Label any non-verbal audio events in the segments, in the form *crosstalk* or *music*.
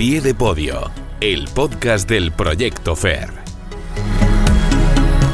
pie de podio, el podcast del Proyecto FER.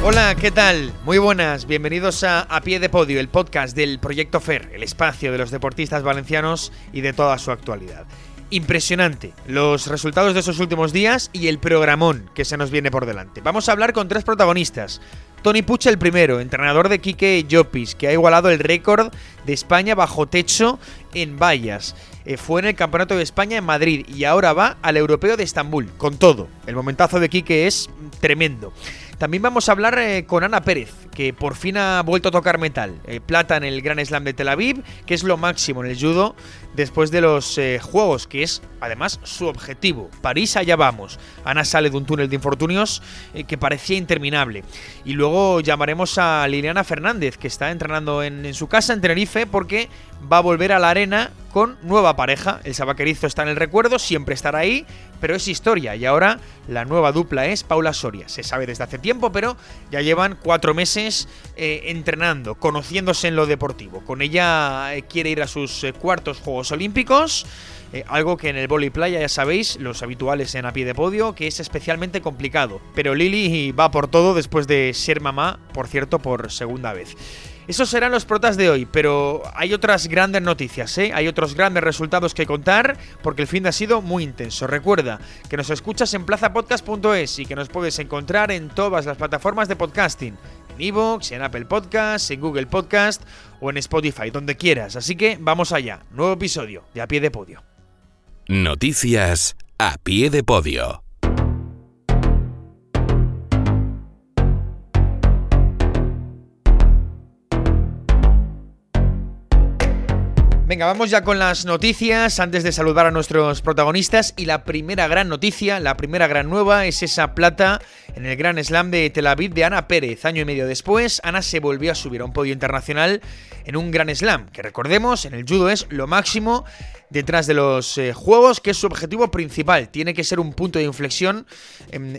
Hola, ¿qué tal? Muy buenas, bienvenidos a A Pie de Podio, el podcast del Proyecto FER, el espacio de los deportistas valencianos y de toda su actualidad. Impresionante los resultados de esos últimos días y el programón que se nos viene por delante. Vamos a hablar con tres protagonistas. Tony Pucha el primero, entrenador de Quique Llopis, que ha igualado el récord de España bajo techo en vallas. Eh, fue en el Campeonato de España en Madrid y ahora va al Europeo de Estambul, con todo. El momentazo de Quique es tremendo. También vamos a hablar eh, con Ana Pérez, que por fin ha vuelto a tocar metal. Eh, plata en el Gran Slam de Tel Aviv, que es lo máximo en el judo después de los Juegos, que es además su objetivo. París, allá vamos. Ana sale de un túnel de infortunios que parecía interminable. Y luego llamaremos a Liliana Fernández, que está entrenando en, en su casa en Tenerife, porque va a volver a la arena con nueva pareja. El sabaquerizo está en el recuerdo, siempre estará ahí, pero es historia. Y ahora la nueva dupla es Paula Soria. Se sabe desde hace tiempo, pero ya llevan cuatro meses eh, entrenando, conociéndose en lo deportivo. Con ella eh, quiere ir a sus eh, cuartos Juegos Olímpicos. algo que en el vóley playa ya sabéis, los habituales en a pie de podio, que es especialmente complicado. Pero Lili va por todo después de ser mamá, por cierto, por segunda vez. Esos serán los protas de hoy, pero hay otras grandes noticias, ¿eh? Hay otros grandes resultados que contar porque el fin de ha sido muy intenso. Recuerda que nos escuchas en plazapodcast.es y que nos puedes encontrar en todas las plataformas de podcasting. En Evox, en Apple Podcasts, en Google Podcast o en Spotify, donde quieras. Así que vamos allá. Nuevo episodio de A Pie de Podio. Noticias a pie de podio. Venga, vamos ya con las noticias antes de saludar a nuestros protagonistas. Y la primera gran noticia, la primera gran nueva es esa plata en el Gran Slam de Tel Aviv de Ana Pérez. Año y medio después, Ana se volvió a subir a un podio internacional en un Gran Slam, que recordemos, en el judo es lo máximo detrás de los eh, juegos, que es su objetivo principal. Tiene que ser un punto de inflexión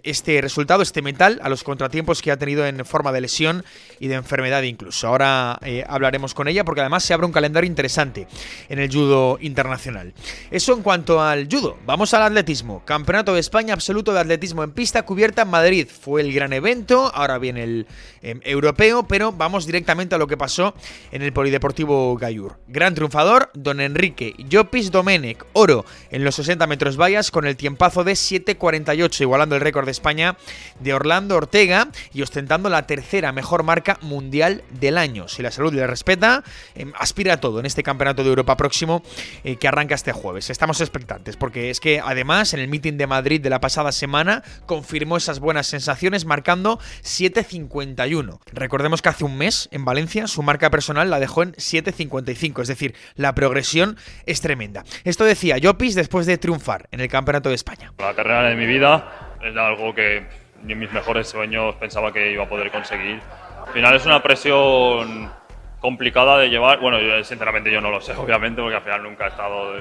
este resultado, este metal, a los contratiempos que ha tenido en forma de lesión y de enfermedad incluso. Ahora eh, hablaremos con ella porque además se abre un calendario interesante en el judo internacional. Eso en cuanto al judo. Vamos al atletismo. Campeonato de España absoluto de atletismo en pista cubierta en Madrid. Fue el gran evento, ahora viene el em, europeo, pero vamos directamente a lo que pasó en el Polideportivo Gayur. Gran triunfador, don Enrique Llopi Domenech, oro en los 60 metros vallas con el tiempazo de 7.48, igualando el récord de España de Orlando Ortega y ostentando la tercera mejor marca mundial del año. Si la salud le respeta, em, aspira a todo en este Campeonato de Europa próximo eh, que arranca este jueves. Estamos expectantes porque es que además en el meeting de Madrid de la pasada semana confirmó esas buenas sensaciones marcando 7.51. Recordemos que hace un mes en Valencia su marca personal la dejó en 7.55, es decir, la progresión es tremenda. Esto decía Llopis después de triunfar en el Campeonato de España. La carrera de mi vida es algo que ni en mis mejores sueños pensaba que iba a poder conseguir. Al final es una presión complicada de llevar. Bueno, sinceramente yo no lo sé, *laughs* obviamente, porque al final nunca he estado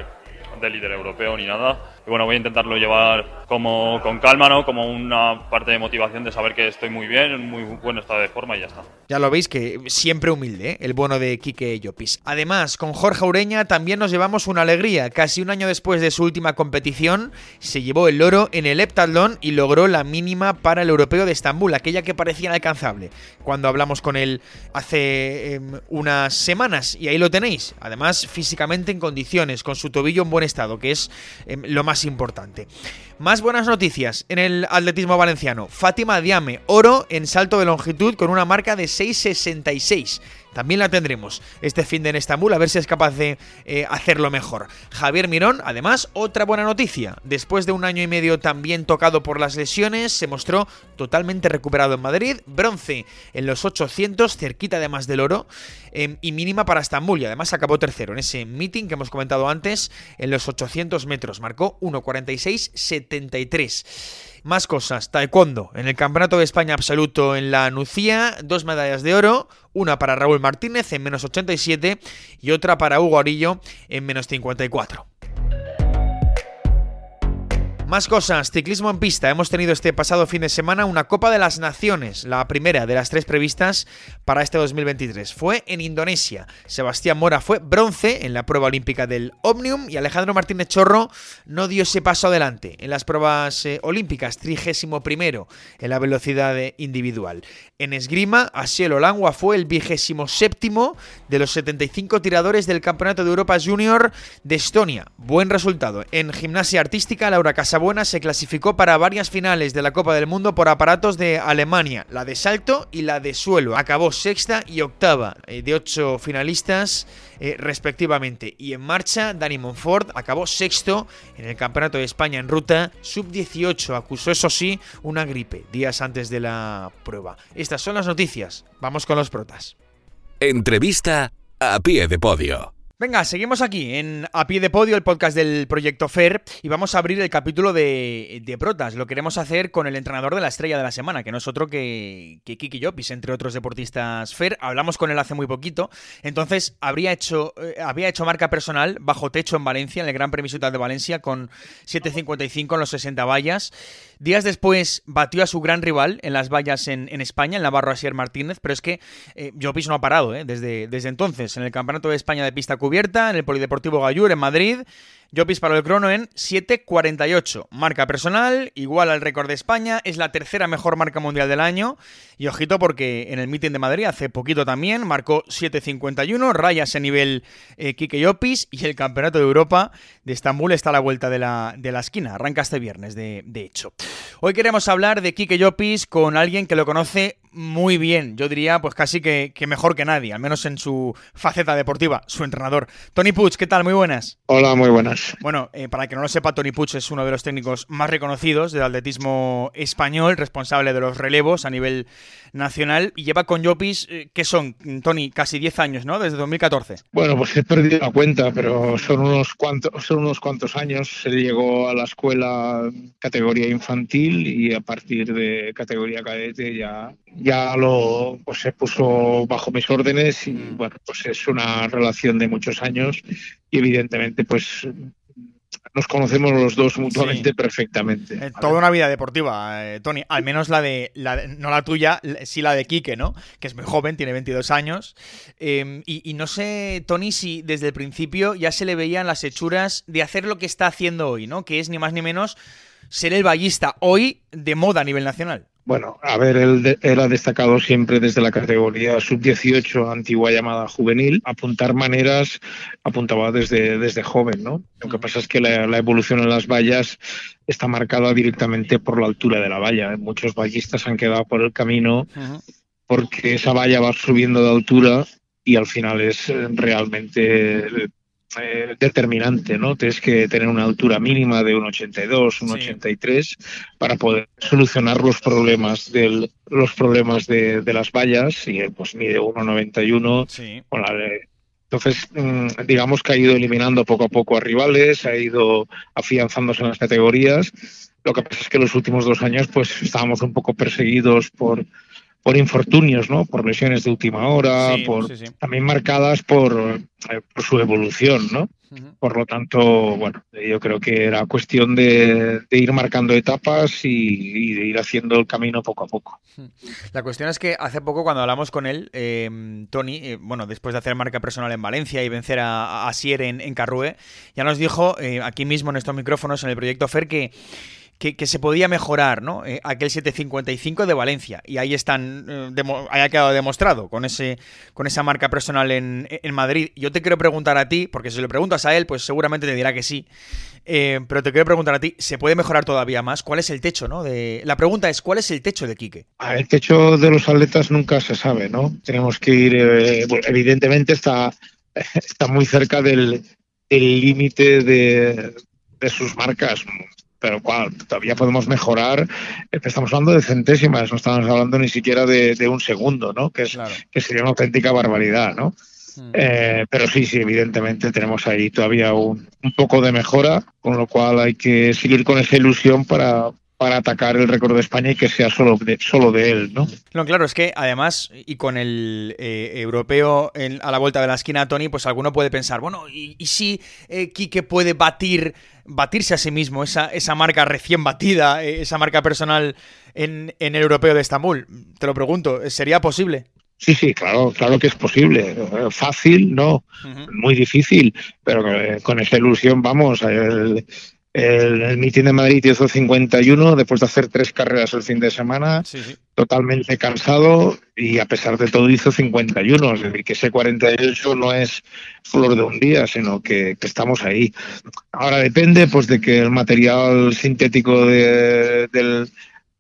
de líder europeo ni nada. Y bueno, voy a intentarlo llevar como con calma, ¿no? Como una parte de motivación de saber que estoy muy bien, en muy buen estado de forma y ya está. Ya lo veis que siempre humilde, ¿eh? el bueno de Quique Llopis. Además, con Jorge Ureña también nos llevamos una alegría. Casi un año después de su última competición, se llevó el oro en el heptatlón y logró la mínima para el europeo de Estambul, aquella que parecía inalcanzable cuando hablamos con él hace em, unas semanas. Y ahí lo tenéis. Además, físicamente en condiciones, con su tobillo en buen estado, que es em, lo más importante. Más buenas noticias en el atletismo valenciano. Fátima Diame, oro en salto de longitud con una marca de 6.66. También la tendremos este fin de en Estambul, a ver si es capaz de eh, hacerlo mejor. Javier Mirón, además, otra buena noticia. Después de un año y medio también tocado por las lesiones, se mostró totalmente recuperado en Madrid. Bronce en los 800, cerquita además del oro, em, y mínima para Estambul. Y además acabó tercero en ese meeting que hemos comentado antes, en los 800 metros. Marcó 1.46.73. Más cosas, taekwondo. En el Campeonato de España absoluto en la Nucía, dos medallas de oro, una para Raúl Martínez en menos 87 y otra para Hugo Arillo en menos 54. Más cosas, ciclismo en pista. Hemos tenido este pasado fin de semana una Copa de las Naciones, la primera de las tres previstas para este 2023. Fue en Indonesia. Sebastián Mora fue bronce en la prueba olímpica del Omnium y Alejandro Martínez Chorro no dio ese paso adelante en las pruebas eh, olímpicas, trigésimo primero en la velocidad individual. En esgrima, Asiel Olangua fue el vigésimo séptimo de los 75 tiradores del Campeonato de Europa Junior de Estonia. Buen resultado. En gimnasia artística, Laura Casa Buena se clasificó para varias finales de la Copa del Mundo por aparatos de Alemania, la de salto y la de suelo. Acabó sexta y octava eh, de ocho finalistas eh, respectivamente. Y en marcha, Dani Monfort acabó sexto en el Campeonato de España en ruta, sub-18. Acusó, eso sí, una gripe días antes de la prueba. Estas son las noticias. Vamos con los protas. Entrevista a pie de podio. Venga, seguimos aquí en A Pie de Podio, el podcast del Proyecto FER, y vamos a abrir el capítulo de, de, Protas. Lo queremos hacer con el entrenador de la estrella de la semana, que no es otro que, Kiki Llopis, entre otros deportistas FER. Hablamos con él hace muy poquito, entonces habría hecho, eh, había hecho marca personal bajo techo en Valencia, en el Gran Premio Ciudad de Valencia, con 7.55 en los 60 vallas. Días después batió a su gran rival en las vallas en, en España, el Navarro Asier Martínez, pero es que eh, Llopis no ha parado eh, desde, desde entonces. En el Campeonato de España de pista en el Polideportivo Gallur en Madrid, Llopis paró el crono en 7.48. Marca personal, igual al récord de España, es la tercera mejor marca mundial del año. Y ojito porque en el meeting de Madrid hace poquito también marcó 7.51, raya ese nivel eh, Kike Llopis y el Campeonato de Europa de Estambul está a la vuelta de la, de la esquina, arranca este viernes de, de hecho. Hoy queremos hablar de Kike Llopis con alguien que lo conoce muy bien, yo diría pues casi que, que, mejor que nadie, al menos en su faceta deportiva, su entrenador. Tony Puig, ¿qué tal? Muy buenas. Hola, muy buenas. Bueno, eh, para que no lo sepa, Tony Puig es uno de los técnicos más reconocidos del atletismo español, responsable de los relevos a nivel nacional y lleva con Llopis, eh, ¿qué son, Tony? Casi 10 años, ¿no? Desde 2014. Bueno, pues he perdido la cuenta, pero son unos cuantos, son unos cuantos años. Se llegó a la escuela categoría infantil y a partir de categoría cadete ya, ya lo pues se puso bajo mis órdenes y bueno, pues es una relación de muchos años y evidentemente pues nos conocemos los dos mutuamente sí. perfectamente. Eh, toda una vida deportiva, eh, Tony. Al menos la de, la no la tuya, sí la de Quique, ¿no? Que es muy joven, tiene 22 años. Eh, y, y, no sé, Tony, si desde el principio ya se le veían las hechuras de hacer lo que está haciendo hoy, ¿no? Que es ni más ni menos ser el ballista hoy de moda a nivel nacional. Bueno, a ver, él, él, ha destacado siempre desde la categoría sub-18, antigua llamada juvenil. Apuntar maneras apuntaba desde, desde joven, ¿no? Lo que pasa es que la, la, evolución en las vallas está marcada directamente por la altura de la valla. Muchos vallistas han quedado por el camino porque esa valla va subiendo de altura y al final es realmente eh, determinante, ¿no? Tienes que tener una altura mínima de un 82, un sí. 83 para poder solucionar los problemas del, los problemas de, de las vallas y pues mide 1,91 sí. con la entonces, mm, digamos que ha ido eliminando poco a poco a rivales, ha ido afianzándose en las categorías. Lo que pasa es que los últimos dos años, pues estábamos un poco perseguidos por, por infortunios, ¿no? Por lesiones de última hora, sí, por sí, sí. también marcadas por, eh, por, su evolución, ¿no? Uh -huh. Por lo tanto, bueno, yo creo que era cuestión de, de ir marcando etapas y, y, de ir haciendo el camino poco a poco. La cuestión es que hace poco cuando hablamos con él, eh, Tony, eh, bueno, después de hacer marca personal en Valencia y vencer a, a Sier en, en Carrue, ya nos dijo eh, aquí mismo en estos micrófonos en el proyecto FER que que, se podía mejorar, ¿no? Eh, aquel 755 de Valencia. Y ahí están, eh, ahí ha quedado demostrado con ese con esa marca personal en, en, Madrid. Yo te quiero preguntar a ti, porque si le preguntas a él, pues seguramente te dirá que sí. Eh, pero te quiero preguntar a ti, ¿se puede mejorar todavía más? ¿Cuál es el techo, no? De... La pregunta es, ¿cuál es el techo de Quique? Ah, el techo de los atletas nunca se sabe, ¿no? Tenemos que ir, eh, evidentemente está, está muy cerca del límite de, de sus marcas pero cual, todavía podemos mejorar. Estamos hablando de centésimas, no estamos hablando ni siquiera de, de un segundo, ¿no? Que, es, claro. que sería una auténtica barbaridad, ¿no? Mm. Eh, pero sí, sí, evidentemente tenemos ahí todavía un, un, poco de mejora, con lo cual hay que seguir con esa ilusión para, para atacar el récord de España y que sea solo de, solo de él, ¿no? No, claro, es que además, y con el eh, europeo a la vuelta de la esquina, Tony, pues alguno puede pensar, bueno, ¿y, si eh, Quique puede batir, batirse a sí mismo, esa, esa marca recién batida, eh, esa marca personal en, en el europeo de Estambul? Te lo pregunto, ¿sería posible? Sí, sí, claro, claro que es posible. Fácil, no. Muy difícil, pero con esa ilusión vamos. El, el, el mitin de Madrid hizo 51 después de hacer tres carreras el fin de semana, totalmente cansado y a pesar de todo hizo 51. Es decir, que ese 48 no es flor de un día, sino que, estamos ahí. Ahora depende pues de que el material sintético de, del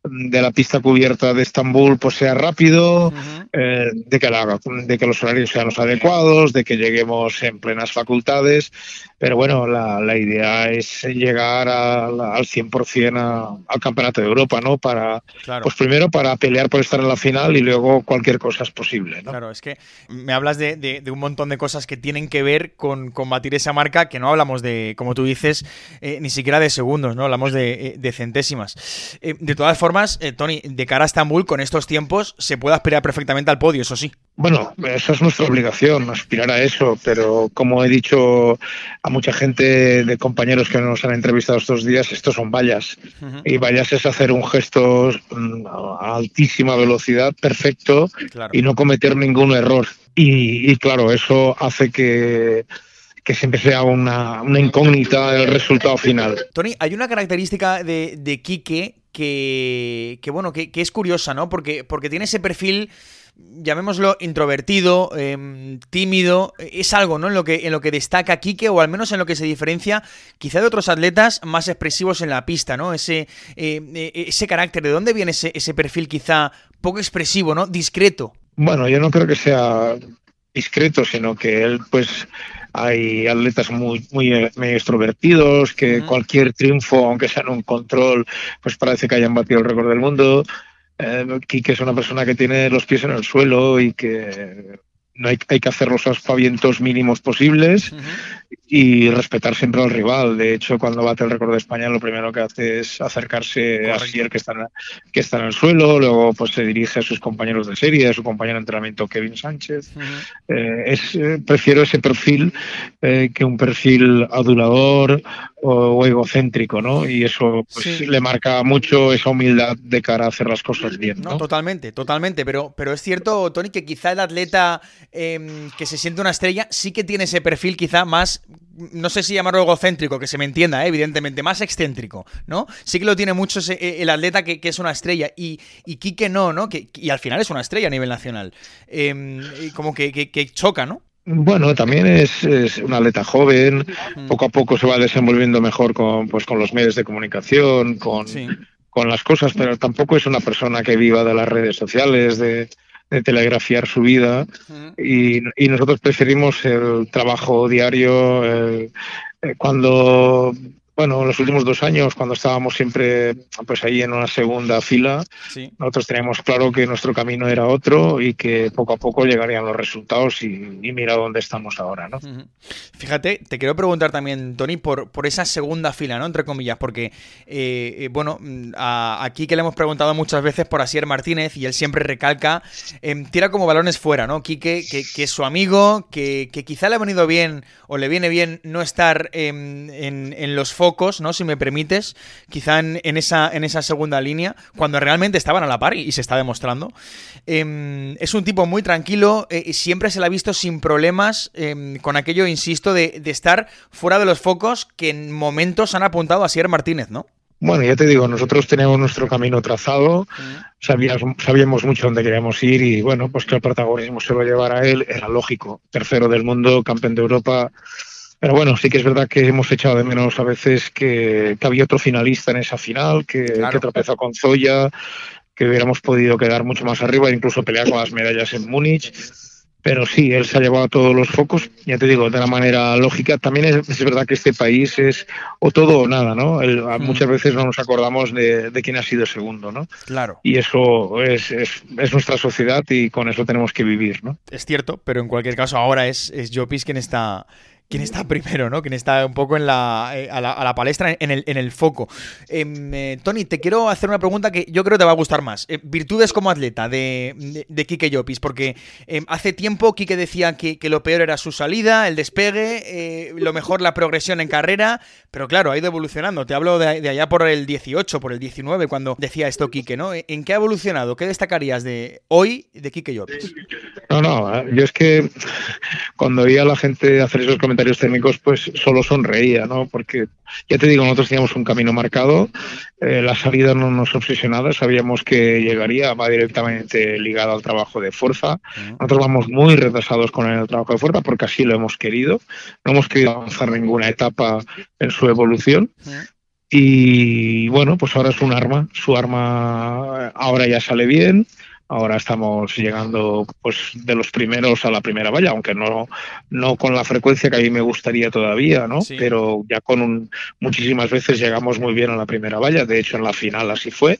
de la pista cubierta de Estambul pues sea rápido, eh, de, que la, de que los horarios sean los adecuados, de que lleguemos en plenas facultades. Pero bueno, la, la idea es llegar al 100% al Campeonato de Europa, ¿no? Para, Pues primero para pelear por estar en la final y luego cualquier cosa es posible, ¿no? Claro, es que me hablas de, de, un montón de cosas que tienen que ver con combatir esa marca, que no hablamos de, como tú dices, eh, ni siquiera de segundos, ¿no? Hablamos de, eh, de centésimas. de todas formas, eh, Tony, de cara a Estambul, con estos tiempos, se puede aspirar perfectamente al podio, eso sí. Bueno, esa es nuestra obligación, aspirar a eso, pero como he dicho a mucha gente de compañeros que nos han entrevistado estos días, estos son vallas. Y vallas es hacer un gesto mm, a altísima velocidad, perfecto, y no cometer ningún error. Y, claro, eso hace que, que siempre sea una, incógnita el resultado final. Tony, hay una característica de, de Quique que, bueno, que, es curiosa, ¿no? Porque, porque tiene ese perfil llamémoslo introvertido, em, tímido, es algo, ¿no? En lo que en lo que destaca Quique o al menos en lo que se diferencia quizá de otros atletas más expresivos en la pista, ¿no? Ese eh, eh, ese carácter, ¿de dónde viene ese, ese perfil quizá poco expresivo, ¿no? Discreto. Bueno, yo no creo que sea discreto, sino que él pues hay atletas muy, muy, extrovertidos, que cualquier triunfo, aunque sea en un control, pues parece que hayan batido el récord del mundo. Eh, Kike es una persona que tiene los pies en el suelo y que no hay, hay que hacer los aspavientos mínimos posibles y respetar siempre al rival. De hecho, cuando bate el récord de España, lo primero que hace es acercarse a Sier, que está, en, que está en el suelo, luego pues se dirige a sus compañeros de serie, a su compañero de entrenamiento Kevin Sánchez. Eh, es, eh, prefiero ese perfil eh, que un perfil adulador o, egocéntrico, ¿no? Y eso pues, le marca mucho esa humildad de cara a hacer las cosas bien. ¿no? totalmente, totalmente. Pero, pero es cierto, Tony, que quizá el atleta em, que se siente una estrella sí que tiene ese perfil quizá más no sé si llamarlo egocéntrico, que se me entienda, ¿eh? evidentemente, más excéntrico, ¿no? Sí que lo tiene mucho eh, el atleta que, es una estrella y, y Quique no, ¿no? Que, y al final es una estrella a nivel nacional. Em, como que, choca, ¿no? Bueno, también es, un atleta joven, poco a poco se va desenvolviendo mejor con, pues, con los medios de comunicación, con, con las cosas, pero tampoco es una persona que viva de las redes sociales, de, de telegrafiar su vida y, y, nosotros preferimos el trabajo diario eh, cuando bueno, en los últimos dos años, cuando estábamos siempre pues ahí en una segunda fila, nosotros teníamos claro que nuestro camino era otro y que poco a poco llegarían los resultados y, mira dónde estamos ahora, ¿no? Fíjate, te quiero preguntar también, Tony, por, por esa segunda fila, ¿no? Entre comillas, porque, eh, eh, bueno, aquí que le hemos preguntado muchas veces por Asier Martínez y él siempre recalca, em, tira como balones fuera, ¿no? Quique, que, que es su amigo, que, que, quizá le ha venido bien o le viene bien no estar en, en, en los ¿no? Si me permites, quizá en, esa, en esa segunda línea, cuando realmente estaban a la par y, se está demostrando. Em, es un tipo muy tranquilo, eh, y siempre se le ha visto sin problemas em, con aquello, insisto, de, estar fuera de los focos que en momentos han apuntado a Sierra Martínez, ¿no? Bueno, ya te digo, nosotros tenemos nuestro camino trazado, sabíamos, sabíamos mucho dónde queríamos ir y bueno, pues que el protagonismo se lo llevara a él, era lógico. Tercero del mundo, campeón de Europa, pero bueno, sí que es verdad que hemos echado de menos a veces que, había otro finalista en esa final, que, que, tropezó con Zoya, que hubiéramos podido quedar mucho más arriba e incluso pelear con las medallas en Múnich. Pero sí, él se ha llevado a todos los focos, ya te digo, de una manera lógica. También es, verdad que este país es o todo o nada, ¿no? Mm. Muchas veces no nos acordamos de, quién ha sido segundo, ¿no? Claro. Y eso es, es, es, nuestra sociedad y con eso tenemos que vivir, ¿no? Es cierto, pero en cualquier caso ahora es, es Jopis quien está quién está primero, ¿no? Quién está un poco en la, eh, a, la palestra, en el, en el foco. Em, eh, Tony, te quiero hacer una pregunta que yo creo te va a gustar más. Eh, virtudes como atleta de, de, Quique Llopis, porque em, hace tiempo Quique decía que, lo peor era su salida, el despegue, lo mejor la progresión en carrera, pero claro, ha ido evolucionando. Te hablo de, de, allá por el 18, por el 19, cuando decía esto Quique, ¿no? ¿En qué ha evolucionado? ¿Qué destacarías de hoy de Quique Llopis? No, no, yo es que cuando oía a la gente hacer esos comentarios comentarios técnicos, pues solo sonreía, ¿no? Porque ya te digo, nosotros teníamos un camino marcado, eh, la salida no nos obsesionaba, sabíamos que llegaría, va directamente ligado al trabajo de fuerza. Nosotros vamos muy retrasados con el trabajo de fuerza porque así lo hemos querido. No hemos querido avanzar ninguna etapa en su evolución. Y bueno, pues ahora es un arma, su arma ahora ya sale bien, Ahora estamos llegando pues de los primeros a la primera valla, aunque no, no con la frecuencia que a mí me gustaría todavía, ¿no? Pero ya con un, muchísimas veces llegamos muy bien a la primera valla. De hecho, en la final así fue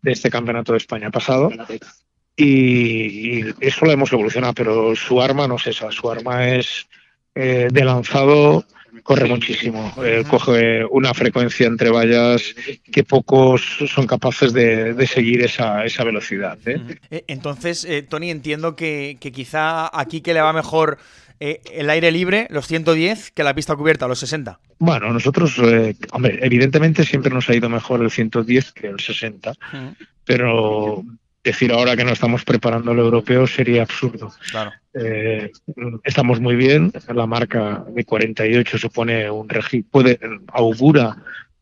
de este campeonato de España pasado. Y, eso lo hemos evolucionado, pero su arma no es esa. Su arma es eh, de lanzado corre muchísimo, eh, coge una frecuencia entre vallas que pocos son capaces de, seguir esa, esa velocidad. ¿eh? Eh, entonces, Tony, entiendo que, quizá aquí que le va mejor el aire libre, los 110, que la pista cubierta, los 60. Bueno, nosotros, hombre, evidentemente siempre nos ha ido mejor el 110 que el 60, pero decir ahora que no estamos preparando el europeo sería absurdo. Eh, estamos muy bien, la marca de 48 supone un puede augura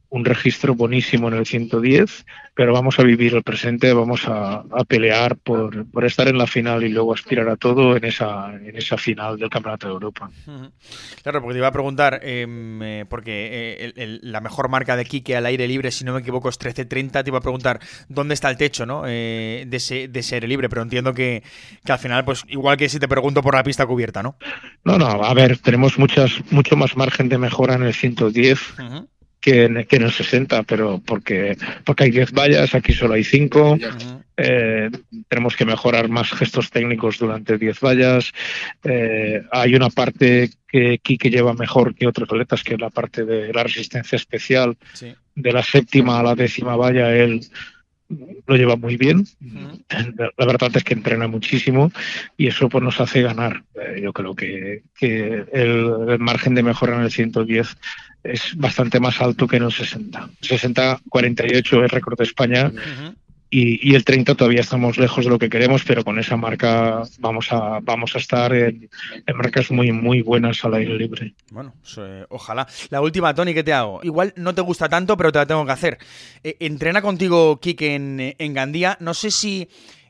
un registro buenísimo en el 110, pero vamos a vivir el presente, vamos a, pelear por, por, estar en la final y luego aspirar a todo en esa, en esa final del Campeonato de Europa. Claro, porque te iba a preguntar, em, eh, porque eh, la mejor marca de Kike al aire libre, si no me equivoco, es 13.30, te iba a preguntar dónde está el techo ¿no? Eh, de, ese, de ese aire libre, pero entiendo que, que, al final, pues igual que si te pregunto por la pista cubierta, ¿no? No, no, a ver, tenemos muchas, mucho más margen de mejora en el 110 que en, el 60, pero porque, porque hay 10 vallas, aquí solo hay 5. Eh, tenemos que mejorar más gestos técnicos durante 10 vallas. Eh, hay una parte que Kike lleva mejor que otras atletas, que es la parte de la resistencia especial. De la séptima a la décima valla, él lo lleva muy bien. La verdad es que entrena muchísimo y eso pues nos hace ganar. Eh, yo creo que, que el, el, margen de mejora en el 110 es bastante más alto que en el 60. 60-48 es récord de España. Y, el 30 todavía estamos lejos de lo que queremos, pero con esa marca vamos a, vamos a estar en, marcas muy, muy buenas al aire libre. Bueno, pues, eh, ojalá. La última, Tony, ¿qué te hago? Igual no te gusta tanto, pero te la tengo que hacer. Eh, entrena contigo Kike en, en Gandía. No sé si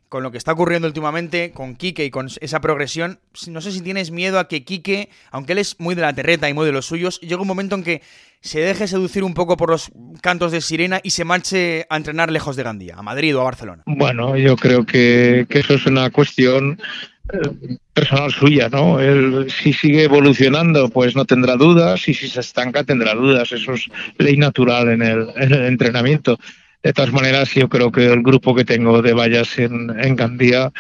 con lo que está ocurriendo últimamente con Quique y con esa progresión, no sé si tienes miedo a que Quique, aunque él es muy de la terreta y muy de los suyos, llegue un momento en que se deje seducir un poco por los cantos de sirena y se marche a entrenar lejos de Gandía, a Madrid o a Barcelona. Bueno, yo creo que, eso es una cuestión eh, personal suya, ¿no? Él si sigue evolucionando, pues no tendrá dudas y si se estanca tendrá dudas. Eso es ley natural en el entrenamiento. De todas maneras, yo creo que el grupo que tengo de vallas en, en Gandía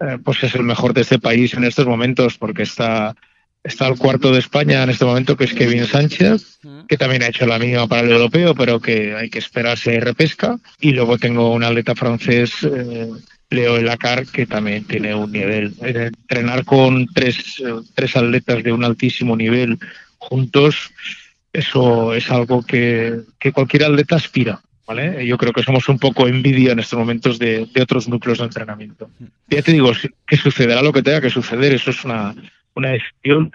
eh, pues es el mejor de este país en estos momentos, porque está, está el cuarto de España en este momento, que es Kevin Sánchez, que también ha hecho la mínima para el europeo, pero que hay que esperarse repesca. Y luego tengo un atleta francés, eh, Leo Elacar, que también tiene un nivel. Entrenar con tres, tres atletas de un altísimo nivel juntos, eso es algo que, que cualquier atleta aspira. Yo creo que somos un poco envidia en estos momentos de, otros núcleos de entrenamiento. Ya te digo, que sucederá lo que tenga que suceder, eso es una, una decisión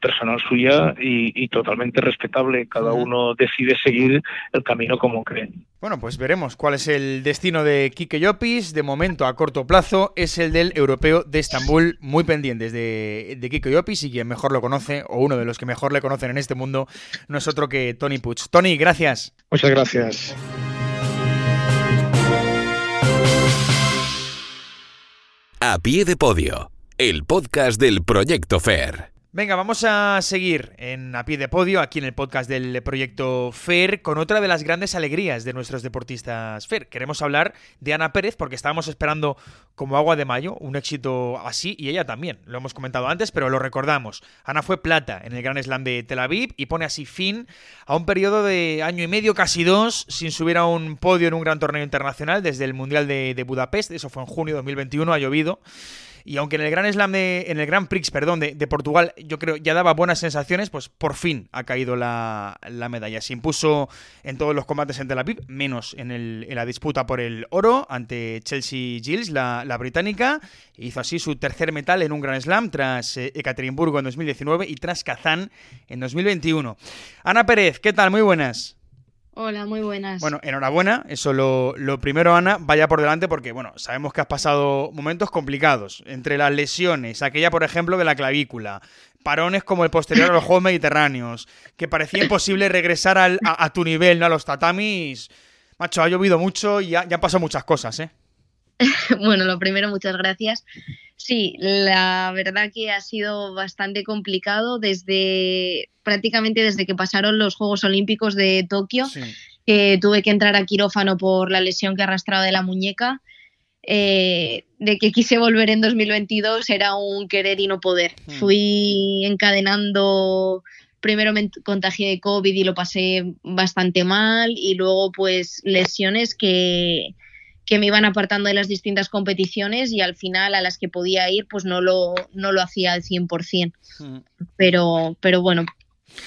personal suya y, totalmente respetable. Cada uno decide seguir el camino como cree. Bueno, pues veremos cuál es el destino de Kike Llopis. De momento, a corto plazo, es el del europeo de Estambul, muy pendientes de, de Kike Llopis y quien mejor lo conoce, o uno de los que mejor le conocen en este mundo, no es otro que Tony Puch. Tony, gracias. Muchas gracias. A pie de podio, el podcast del Proyecto FAIR. Venga, vamos a seguir en a pie de podio aquí en el podcast del proyecto FER con otra de las grandes alegrías de nuestros deportistas FER. Queremos hablar de Ana Pérez porque estábamos esperando como agua de mayo un éxito así y ella también. Lo hemos comentado antes, pero lo recordamos. Ana fue plata en el Gran Slam de Tel Aviv y pone así fin a un periodo de año y medio, casi dos, sin subir a un podio en un gran torneo internacional desde el Mundial de, de Budapest. Eso fue en junio de 2021, ha llovido. Y aunque en el Gran Slam de, en el Grand Prix, perdón, de, Portugal, yo creo ya daba buenas sensaciones, pues por fin ha caído la, medalla. Se impuso en todos los combates en Tel Aviv, menos en, el, en la disputa por el oro ante Chelsea Gilles, la, británica. Hizo así su tercer metal en un Grand Slam tras eh, Ekaterimburgo en 2019 y tras Kazán en 2021. Ana Pérez, ¿qué tal? Muy buenas. Hola, muy buenas. Bueno, enhorabuena. Eso lo, lo, primero, Ana, vaya por delante porque, bueno, sabemos que has pasado momentos complicados. Entre las lesiones, aquella, por ejemplo, de la clavícula, parones como el posterior a los Juegos Mediterráneos, que parecía imposible regresar al, a, tu nivel, ¿no? A los tatamis. Macho, ha llovido mucho y ya, ya han pasado muchas cosas, ¿eh? *laughs* bueno, lo primero, muchas gracias. Sí, la verdad que ha sido bastante complicado desde prácticamente desde que pasaron los Juegos Olímpicos de Tokio, que tuve que entrar a quirófano por la lesión que arrastraba de la muñeca. Eh, de que quise volver en 2022 era un querer y no poder. Hmm. Fui encadenando, primero me contagié de COVID y lo pasé bastante mal y luego pues lesiones que, que me iban apartando de las distintas competiciones y al final a las que podía ir pues no lo, no lo hacía al 100%. Pero, pero bueno,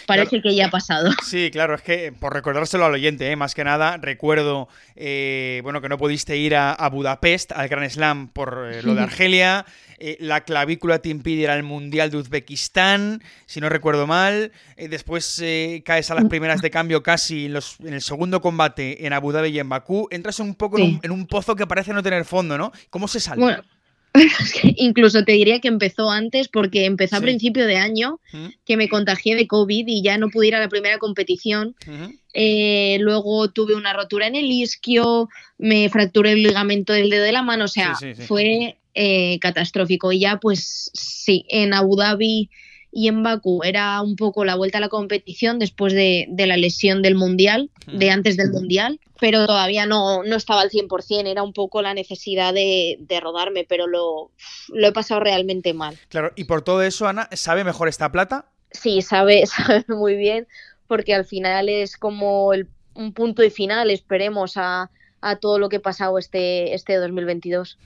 Parece que ya ha pasado. *laughs* Sí, claro, es que por recordárselo al oyente, ¿eh? más que nada, recuerdo eh, bueno, que no pudiste ir a, Budapest, al Gran Slam, por eh, lo de *laughs* Argelia. Eh, la clavícula te impide ir al Mundial de Uzbekistán, si no recuerdo mal. Después caes a las primeras de cambio casi en, los, en, el segundo combate en Abu Dhabi y en Bakú. Entras un poco en, un, pozo que parece no tener fondo, ¿no? ¿Cómo se sale? Bueno. *laughs* Incluso te diría que empezó antes porque empezó a principio de año que me contagié de COVID y ya no pude ir a la primera competición. luego tuve una rotura en el isquio, me fracturé el ligamento del dedo de la mano, o sea, fue eh, catastrófico. Y ya, pues sí, en Abu Dhabi y en Bakú era un poco la vuelta a la competición después de, la lesión del Mundial, de antes del Mundial, pero todavía no, no estaba al 100%, era un poco la necesidad de, rodarme, pero lo, lo, he pasado realmente mal. Claro, y por todo eso, Ana, ¿sabe mejor esta plata? Sí, sabe, *laughs* sabe muy bien, porque al final es como un punto de final, esperemos, a, a todo lo que ha pasado este, este 2022.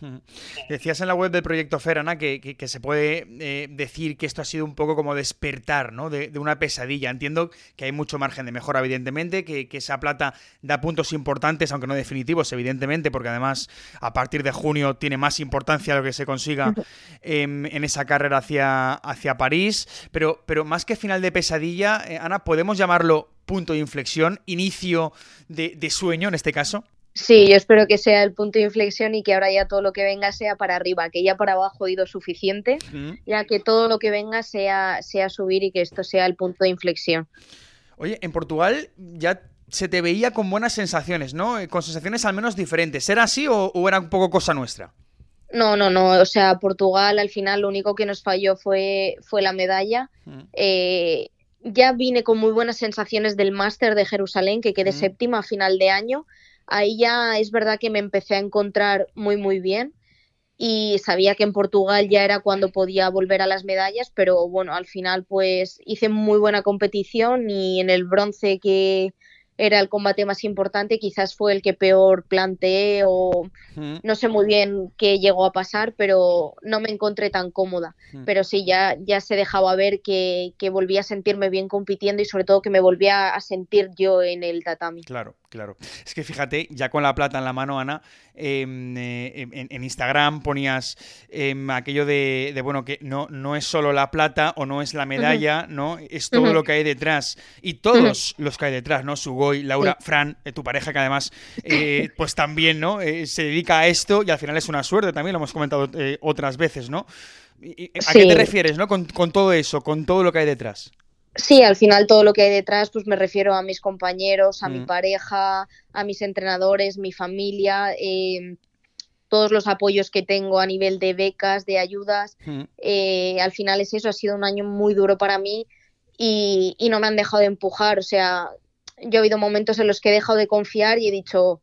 Decías en la web del proyecto Ferana que, que, se puede eh, decir que esto ha sido un poco como despertar ¿no? de, una pesadilla. Entiendo que hay mucho margen de mejora, evidentemente, que, esa plata da puntos importantes, aunque no definitivos, evidentemente, porque además a partir de junio tiene más importancia lo que se consiga en, esa carrera hacia, hacia París. Pero, pero más que final de pesadilla, eh, Ana, ¿podemos llamarlo punto de inflexión, inicio de, de sueño en este caso? Sí, yo espero que sea el punto de inflexión y que ahora ya todo lo que venga sea para arriba, que ya para abajo he ido suficiente, ya que todo lo que venga sea, sea subir y que esto sea el punto de inflexión. Oye, en Portugal ya se te veía con buenas sensaciones, ¿no? Eh, con sensaciones al menos diferentes. ¿Era así o, era un poco cosa nuestra? No, no, no. O sea, Portugal al final lo único que nos falló fue, fue la medalla. Eh, ya vine con muy buenas sensaciones del máster de Jerusalén, que quedé séptima a final de año ahí ya es verdad que me empecé a encontrar muy, muy bien y sabía que en Portugal ya era cuando podía volver a las medallas, pero bueno, al final pues hice muy buena competición y en el bronce que era el combate más importante, quizás fue el que peor planteé o no sé muy bien qué llegó a pasar, pero no me encontré tan cómoda. Pero sí, ya, ya se dejaba ver que, que volvía a sentirme bien compitiendo y sobre todo que me volvía a sentir yo en el tatami. Claro, claro. Es que fíjate, ya con la plata en la mano, Ana, em, eh, en, Instagram ponías em, aquello de, bueno, que no, no es solo la plata o no es la medalla, ¿no? Es todo lo que hay detrás. Y todos los que hay detrás, ¿no? Laura, Fran, eh, tu pareja que además, eh, *laughs* pues también, ¿no? se dedica a esto y al final es una suerte, también lo hemos comentado otras veces, ¿no? ¿A qué te refieres, ¿no? Con, con todo eso, con todo lo que hay detrás. Sí, al final todo lo que hay detrás, pues me refiero a mis compañeros, a mi mm. pareja, a mis entrenadores, mi familia. Eh, todos los apoyos que tengo a nivel de becas, de ayudas. Eh, al final es eso, ha sido un año muy duro para mí y, no me han dejado de empujar. O sea, yo he habido momentos en los que he dejado de confiar y he dicho,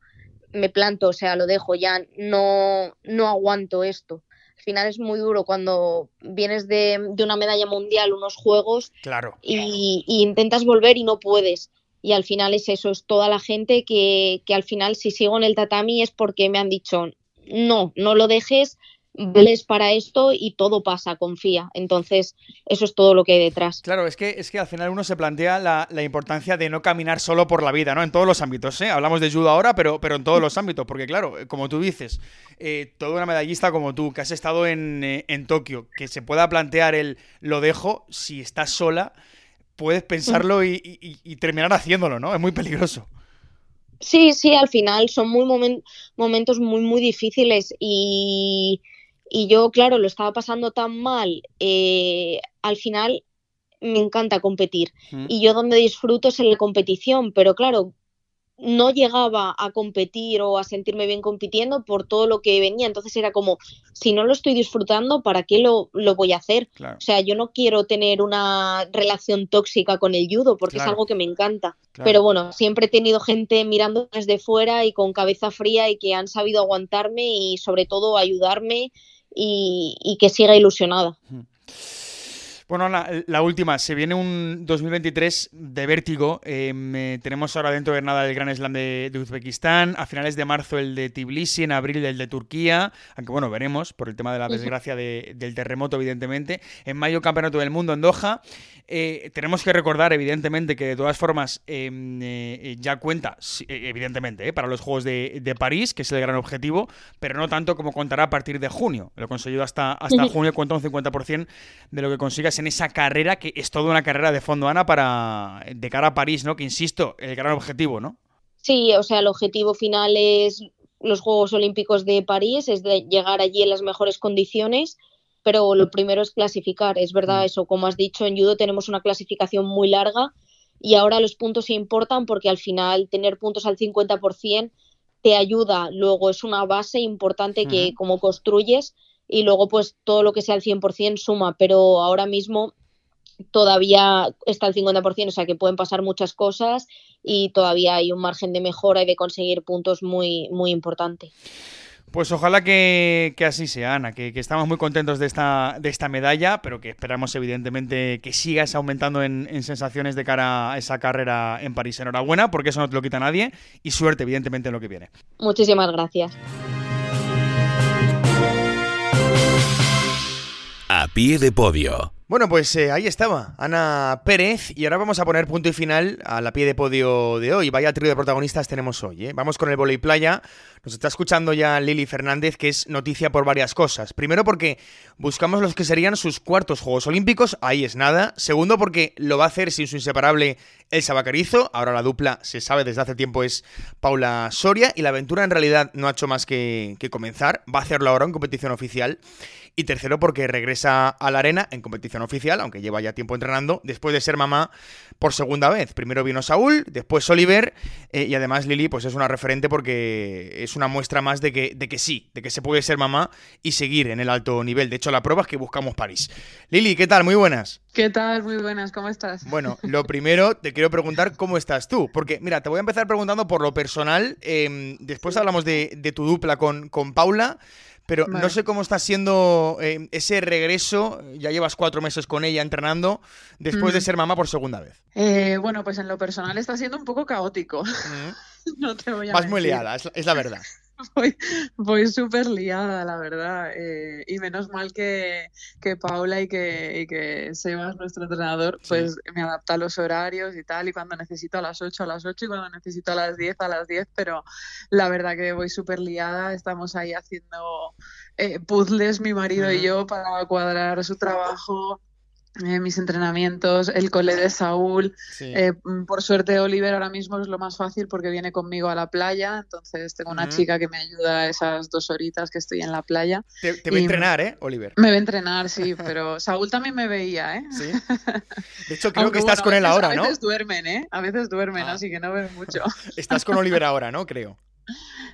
me planto, o sea, lo dejo ya, no, no aguanto esto. Al final es muy duro cuando vienes de, una medalla mundial, unos juegos, claro. y, intentas volver y no puedes y al final es eso, es toda la gente que, que, al final si sigo en el tatami es porque me han dicho no, no lo dejes, vales para esto y todo pasa, confía. Entonces, eso es todo lo que hay detrás. Claro, es que, es que al final uno se plantea la, importancia de no caminar solo por la vida, ¿no? En todos los ámbitos, ¿eh? Hablamos de judo ahora, pero, pero en todos los ámbitos, porque claro, como tú dices, eh, toda una medallista como tú, que has estado en, eh, en Tokio, que se pueda plantear el lo dejo si estás sola, puedes pensarlo y, y terminar haciéndolo, ¿no? Es muy peligroso. Sí, sí, al final son muy momentos muy, muy difíciles y, y, yo, claro, lo estaba pasando tan mal. Eh, al final me encanta competir y yo donde disfruto es en la competición, pero claro, no llegaba a competir o a sentirme bien compitiendo por todo lo que venía. Entonces era como, si no lo estoy disfrutando, ¿para qué lo, lo voy a hacer? O sea, yo no quiero tener una relación tóxica con el judo porque es algo que me encanta. Pero bueno, siempre he tenido gente mirando desde fuera y con cabeza fría y que han sabido aguantarme y sobre todo ayudarme y, que siga ilusionada. Bueno, la, última, se viene un 2023 de vértigo. Em, eh, tenemos ahora dentro de nada el Gran Slam de, Uzbekistán, a finales de marzo el de Tbilisi, en abril el de Turquía, aunque bueno, veremos por el tema de la desgracia del terremoto, evidentemente. En mayo, Campeonato del Mundo en Doha. Eh, tenemos que recordar, evidentemente, que de todas formas em, eh, ya cuenta, evidentemente, para los Juegos de, París, que es el gran objetivo, pero no tanto como contará a partir de junio. Lo conseguido hasta, hasta junio, cuenta un 50% de lo que en esa carrera que es toda una carrera de fondo, Ana, para de cara a París, ¿no? Que insisto, el gran objetivo, ¿no? Sí, o sea, el objetivo final es los Juegos Olímpicos de París, es de llegar allí en las mejores condiciones, pero lo primero es clasificar. Es verdad mm. eso, como has dicho, en judo tenemos una clasificación muy larga y ahora los puntos se importan porque al final tener puntos al 50% te ayuda, luego es una base importante que como construyes y luego pues todo lo que sea al 100% suma, pero ahora mismo todavía está al 50%, o sea que pueden pasar muchas cosas y todavía hay un margen de mejora y de conseguir puntos muy, muy importante. Pues ojalá que, así sea, Ana, que, estamos muy contentos de esta, de esta medalla, pero que esperamos evidentemente que sigas aumentando en, en, sensaciones de cara a esa carrera en París. Enhorabuena, porque eso no te lo quita nadie, y suerte evidentemente en lo que viene. Muchísimas gracias. Pie de podio. Bueno, pues eh, ahí estaba, Ana Pérez, y ahora vamos a poner punto y final a la pie de podio de hoy. Vaya trío de protagonistas tenemos hoy. ¿eh? Vamos con el volei playa. Nos está escuchando ya Lili Fernández, que es noticia por varias cosas. Primero porque buscamos los que serían sus cuartos Juegos Olímpicos, ahí es nada. Segundo porque lo va a hacer sin su inseparable El Sabacarizo. Ahora la dupla, se sabe desde hace tiempo, es Paula Soria. Y la aventura en realidad no ha hecho más que, que comenzar. Va a hacerlo ahora en competición oficial. Y tercero, porque regresa a la arena en competición oficial, aunque lleva ya tiempo entrenando, después de ser mamá por segunda vez. Primero vino Saúl, después Oliver, eh, y además Lili, pues es una referente porque es una muestra más de que, de que sí, de que se puede ser mamá y seguir en el alto nivel. De hecho, la prueba es que buscamos París. Lili, ¿qué tal? Muy buenas. ¿Qué tal? Muy buenas, ¿cómo estás? Bueno, lo *laughs* primero te quiero preguntar cómo estás tú, porque mira, te voy a empezar preguntando por lo personal, em, después hablamos de, de, tu dupla con, con Paula. Pero no sé cómo está siendo eh, ese regreso, ya llevas cuatro meses con ella entrenando, después de ser mamá por segunda vez. Eh, bueno, pues en lo personal está siendo un poco caótico. *laughs* no te voy a Vas muy liada, es, la verdad. *laughs* voy, voy súper liada, la verdad. Eh, y menos mal que, que Paula y que, y que Sebas, nuestro entrenador, pues me adapta a los horarios y tal. Y cuando necesito a las 8, a las 8 y cuando necesito a las 10, a las 10. Pero la verdad que voy súper liada. Estamos ahí haciendo eh, puzzles, mi marido y yo, para cuadrar su trabajo eh, mis entrenamientos, el cole de Saúl. Eh, mm, por suerte, Oliver ahora mismo es lo más fácil porque viene conmigo a la playa. Entonces, tengo una chica que me ayuda esas dos horitas que estoy en la playa. Te, te va a entrenar, ¿eh, Oliver? Me va a entrenar, sí, *laughs* pero Saúl también me veía, ¿eh? Sí. *laughs* De hecho, creo que estás con él ahora, ¿no? A veces duermen, ¿eh? A veces duermen, ah. así que no ven mucho. *laughs* Estás con Oliver ahora, ¿no? Creo.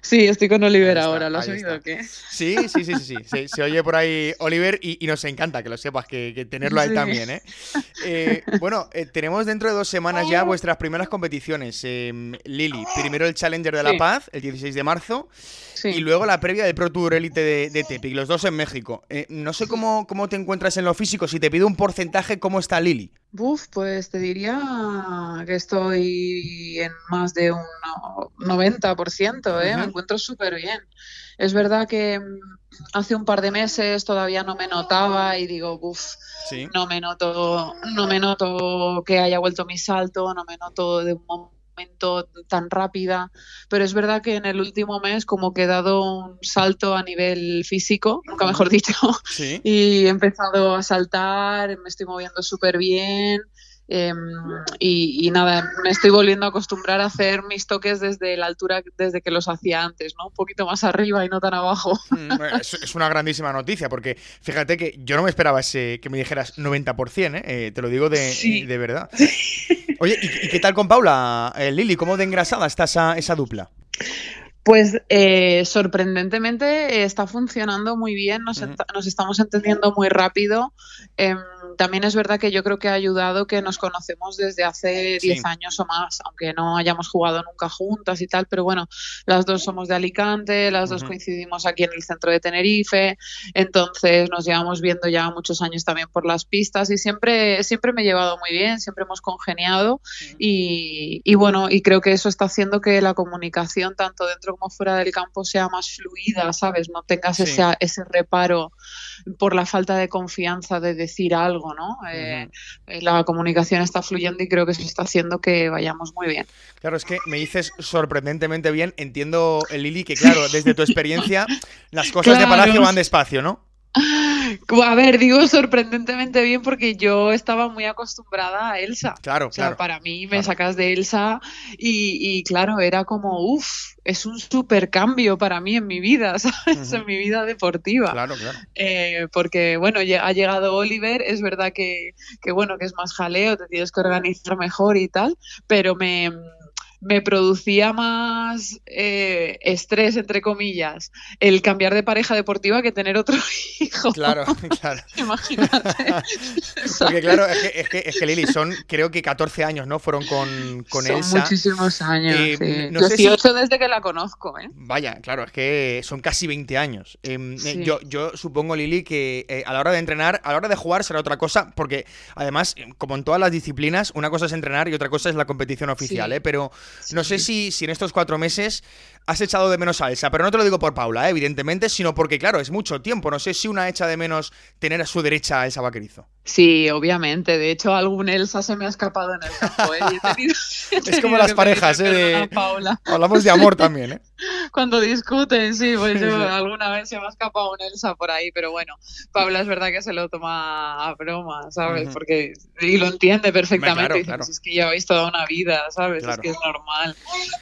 Sí, estoy con Oliver ahora, ¿lo has oído qué? Sí, sí, sí, sí, sí. Se, oye por ahí Oliver y, nos encanta que lo sepas, que, tenerlo ahí también, ¿eh? eh bueno, eh, tenemos dentro de dos semanas ya vuestras primeras competiciones. Em, Lili, primero el Challenger de La Paz, el 16 de marzo, y luego la previa del Pro Tour Elite de, de Tepic, los dos en México. Eh, no sé cómo, cómo te encuentras en lo físico, si te pido un porcentaje, ¿cómo está Lili? Buf, pues te diría que estoy en más de un 90%, ¿eh? me encuentro súper bien. Es verdad que mm, hace un par de meses todavía no me notaba y digo, buf, no me noto, no me noto que haya vuelto mi salto, no me noto de un momento tan rápida, pero es verdad que en el último mes como que he dado un salto a nivel físico, nunca mejor dicho, y he empezado a saltar, me estoy moviendo súper bien, Em, y, nada, me estoy volviendo a acostumbrar a hacer mis toques desde la altura desde que los hacía antes, ¿no? Un poquito más arriba y no tan abajo. Mm, es, una grandísima noticia, porque fíjate que yo no me esperaba ese, que me dijeras 90%, ¿eh? ¿eh? te lo digo de, de verdad. Oye, ¿y, qué tal con Paula, eh, Lili? ¿Cómo de engrasada está esa, esa dupla? Pues eh, sorprendentemente está funcionando muy bien, nos, nos estamos entendiendo muy rápido. Em, también es verdad que yo creo que ha ayudado que nos conocemos desde hace 10 años o más, aunque no hayamos jugado nunca juntas y tal, pero bueno, las dos somos de Alicante, las dos coincidimos aquí en el centro de Tenerife, entonces nos llevamos viendo ya muchos años también por las pistas y siempre, siempre me he llevado muy bien, siempre hemos congeniado y, y bueno, y creo que eso está haciendo que la comunicación tanto dentro como fuera del campo sea más fluida, ¿sabes? No tengas ese, ese reparo por la falta de confianza de decir algo, ¿no? Eh, eh, la comunicación está fluyendo y creo que eso está haciendo que vayamos muy bien. Claro, es que me dices sorprendentemente bien. Entiendo, Lili, que claro, desde tu *laughs* experiencia, las cosas de Palacio van despacio, ¿no? A ver, digo sorprendentemente bien porque yo estaba muy acostumbrada a Elsa. Claro, o sea, Para mí me sacas de Elsa y, claro, era como, uff, es un super cambio para mí en mi vida, *laughs* ¿sabes? En mi vida deportiva. Claro, claro. Eh, porque, bueno, ha llegado Oliver, es verdad que, que, bueno, que es más jaleo, te tienes que organizar mejor y tal, pero me me producía más eh, estrés, entre comillas, el cambiar de pareja deportiva que tener otro *laughs* hijo. Claro, *laughs* claro. Imagínate. *laughs* Porque claro, es que, es que, es que, Lili, son creo que 14 años, ¿no? Fueron con, con son Elsa. muchísimos años, eh, sí. No 18 desde que la conozco, ¿eh? Vaya, claro, es que son casi 20 años. Em, eh, yo, yo supongo, Lili, que a la hora de entrenar, a la hora de jugar será otra cosa, porque además, como en todas las disciplinas, una cosa es entrenar y otra cosa es la competición oficial, ¿eh? Pero no sé si, si en estos cuatro meses has echado de menos a Elsa, pero no te lo digo por Paula, ¿eh? evidentemente, sino porque, claro, es mucho tiempo. No sé si una echa de menos tener a su derecha a Elsa Vaquerizo. Sí, obviamente. De hecho, algún Elsa se me ha escapado en el campo. ¿eh? *laughs* es como las parejas, ¿eh? Hablamos de amor también, ¿eh? *laughs* Cuando discuten, sí, pues alguna vez se me ha escapado un Elsa por ahí, pero bueno, Paula es verdad que se lo toma a broma, ¿sabes? Porque, y lo entiende perfectamente. Es que lleváis toda una vida, ¿sabes? Es que es normal.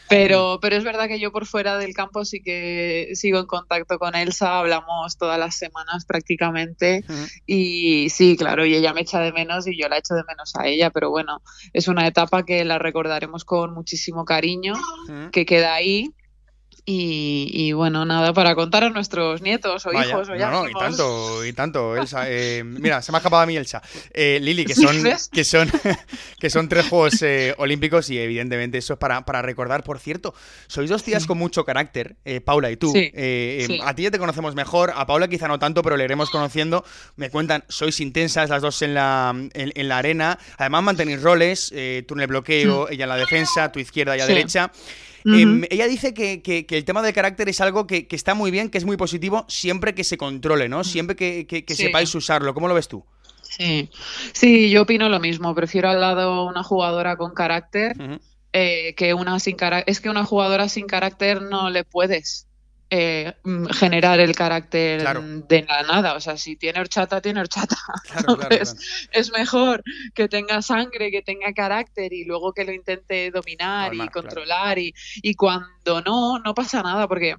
Pero, pero es verdad que yo por fuera del campo sí que sigo en contacto con Elsa, hablamos todas las semanas prácticamente. Y sí, claro, y ella me echa de menos y yo la echo de menos a ella, pero bueno, es una etapa que la recordaremos con muchísimo cariño, que queda ahí y, bueno, nada, para contar a nuestros nietos o hijos o ya. No, no, y tanto, y tanto, Elsa. *laughs* Eh, mira, se me ha escapado a mí Elsa. Eh, Lili, que son, que son, *laughs* que son tres Juegos eh, Olímpicos y evidentemente eso es para, para, recordar. Por cierto, sois dos tías con mucho carácter, Paula y tú. A ti ya te conocemos mejor, a Paula quizá no tanto, pero le iremos conociendo. Me cuentan, sois intensas las dos en la, en, la arena. Además mantenéis roles, tú en el bloqueo, ella en la defensa, tu izquierda y a derecha. Em, ella dice que, el tema del carácter es algo que, está muy bien, que es muy positivo, siempre que se controle, ¿no? Siempre que, sepáis usarlo. ¿Cómo lo ves tú? Sí. sí, yo opino lo mismo. Prefiero al lado una jugadora con carácter eh, que una sin carácter. Es que una jugadora sin carácter no le puedes eh, mm, generar el carácter de la nada. O sea, si tiene horchata, tiene horchata. *laughs* Es mejor que tenga sangre, que tenga carácter y luego que lo intente dominar y controlar. Y, y, cuando no, no pasa nada, porque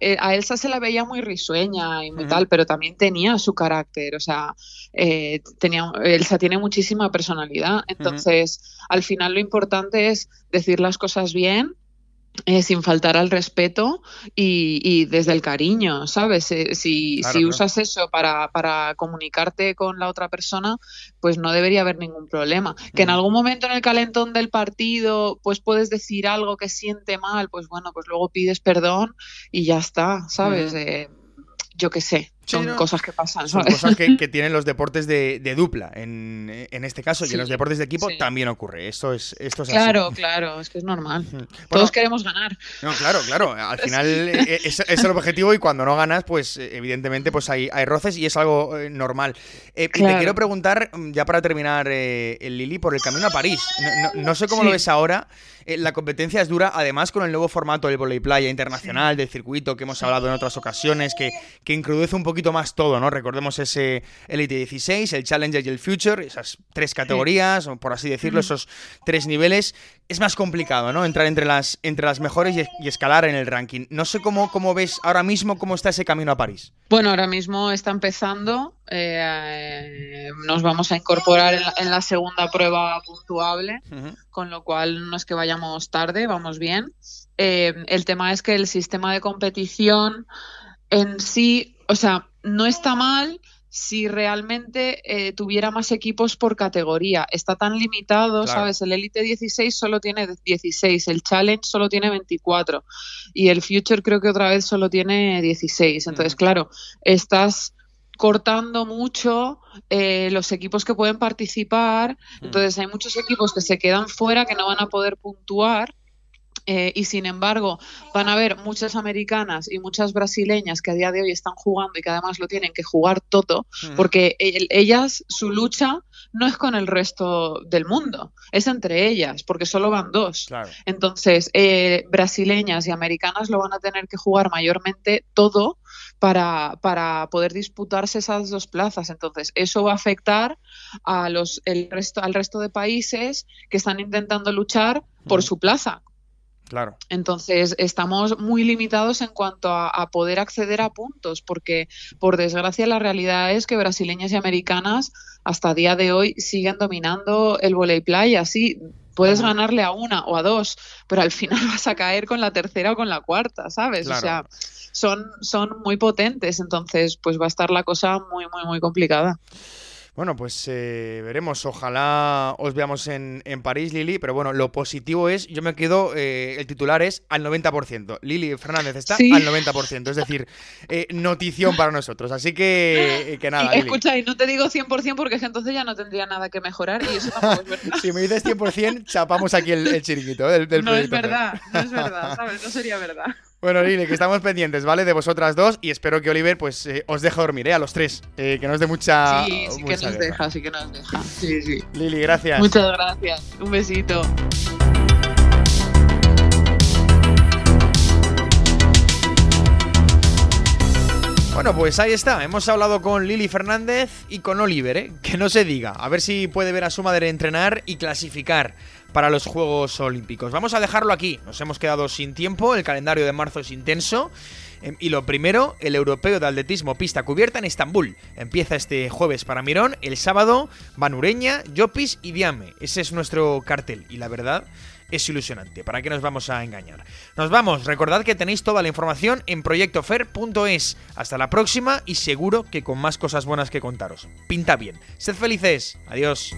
eh, a, Elsa se la veía muy risueña y muy tal, pero también tenía su carácter. O sea, eh, tenía, Elsa tiene muchísima personalidad. Entonces, al final lo importante es decir las cosas bien eh, sin faltar al respeto y, desde el cariño, ¿sabes? Eh, si, si usas eso para, para, comunicarte con la otra persona, pues no debería haber ningún problema. Que en algún momento en el calentón del partido, pues puedes decir algo que siente mal, pues bueno, pues luego pides perdón y ya está, ¿sabes? Eh, yo qué sé son cosas que pasan. Son cosas que, *laughs* tienen los deportes de, dupla, en, este caso, y en los deportes de equipo también ocurre. Esto es, esto claro, claro, es que es normal. Todos queremos ganar. No, claro, claro. Al *laughs* final e, e, es, es, el objetivo y cuando no ganas, pues evidentemente pues hay, hay roces y es algo eh, normal. Eh, y te quiero preguntar, mm, ya para terminar, eh, Lili, por el camino a París. No, sé cómo lo ves ahora. la competencia es dura, además con el nuevo formato del volei playa internacional, del circuito que hemos hablado en otras ocasiones, que, que introduce un poquito más todo, ¿no? Recordemos ese Elite 16, el Challenger y el Future, esas tres categorías, o por así decirlo, esos tres niveles. Es más complicado, ¿no? Entrar entre las, entre las mejores y, escalar en el ranking. No sé cómo, cómo ves ahora mismo cómo está ese camino a París. Bueno, ahora mismo está empezando. Eh, nos vamos a incorporar en la, segunda prueba puntuable, con lo cual no es que vayamos tarde, vamos bien. Eh, el tema es que el sistema de competición en sí, o sea, no está mal si realmente eh, tuviera más equipos por categoría. Está tan limitado, ¿sabes? El Elite 16 solo tiene 16, el Challenge solo tiene 24 y el Future creo que otra vez solo tiene 16. Entonces, claro, estás cortando mucho eh, los equipos que pueden participar. Entonces, hay muchos equipos que se quedan fuera, que no van a poder puntuar eh, y sin embargo, van a haber muchas americanas y muchas brasileñas que a día de hoy están jugando y que además lo tienen que jugar todo, porque ellas, su lucha no es con el resto del mundo, es entre ellas, porque solo van dos. Entonces, eh, brasileñas y americanas lo van a tener que jugar mayormente todo para, para, poder disputarse esas dos plazas. Entonces, eso va a afectar a los, el resto, al resto de países que están intentando luchar por su plaza, Claro. Entonces, estamos muy limitados en cuanto a, poder acceder a puntos, porque por desgracia la realidad es que brasileñas y americanas hasta día de hoy siguen dominando el volei playa. Sí, puedes ganarle a una o a dos, pero al final *laughs* vas a caer con la tercera o con la cuarta, ¿sabes? O sea, son, son muy potentes, entonces pues va a estar la cosa muy, muy, muy complicada. Bueno, pues eh, veremos. Ojalá os veamos en, París, Lili. Pero bueno, lo positivo es, yo me quedo, eh, el titular es al 90%. Lili Fernández está al 90%. Es decir, eh, notición para nosotros. Así que, que nada. escucha, y no te digo 100% porque entonces ya no tendría nada que mejorar y eso tampoco es verdad. *laughs* si me dices 100%, chapamos aquí el, chiringuito del, del No es verdad, no es verdad, ¿sabes? No sería verdad. Bueno, Lili, que estamos pendientes, ¿vale? De vosotras dos y espero que Oliver pues eh, os deje dormir, ¿eh? A los tres, eh, que nos dé mucha... Sí, sí que nos deja, sí que nos deja. Sí, sí. Lili, gracias. Muchas gracias. Un besito. Bueno, pues ahí está. Hemos hablado con Lili Fernández y con Oliver, ¿eh? Que no se diga. A ver si puede ver a su madre entrenar y clasificar para los Juegos Olímpicos. Vamos a dejarlo aquí, nos hemos quedado sin tiempo, el calendario de marzo es intenso. Em, y lo primero, el europeo de atletismo pista cubierta en Estambul. Empieza este jueves para Mirón, el sábado Manureña, Llopis y Diame. Ese es nuestro cartel y la verdad es ilusionante. ¿Para qué nos vamos a engañar? Nos vamos, recordad que tenéis toda la información en proyectofer.es. Hasta la próxima y seguro que con más cosas buenas que contaros. Pinta bien. Sed felices. Adiós.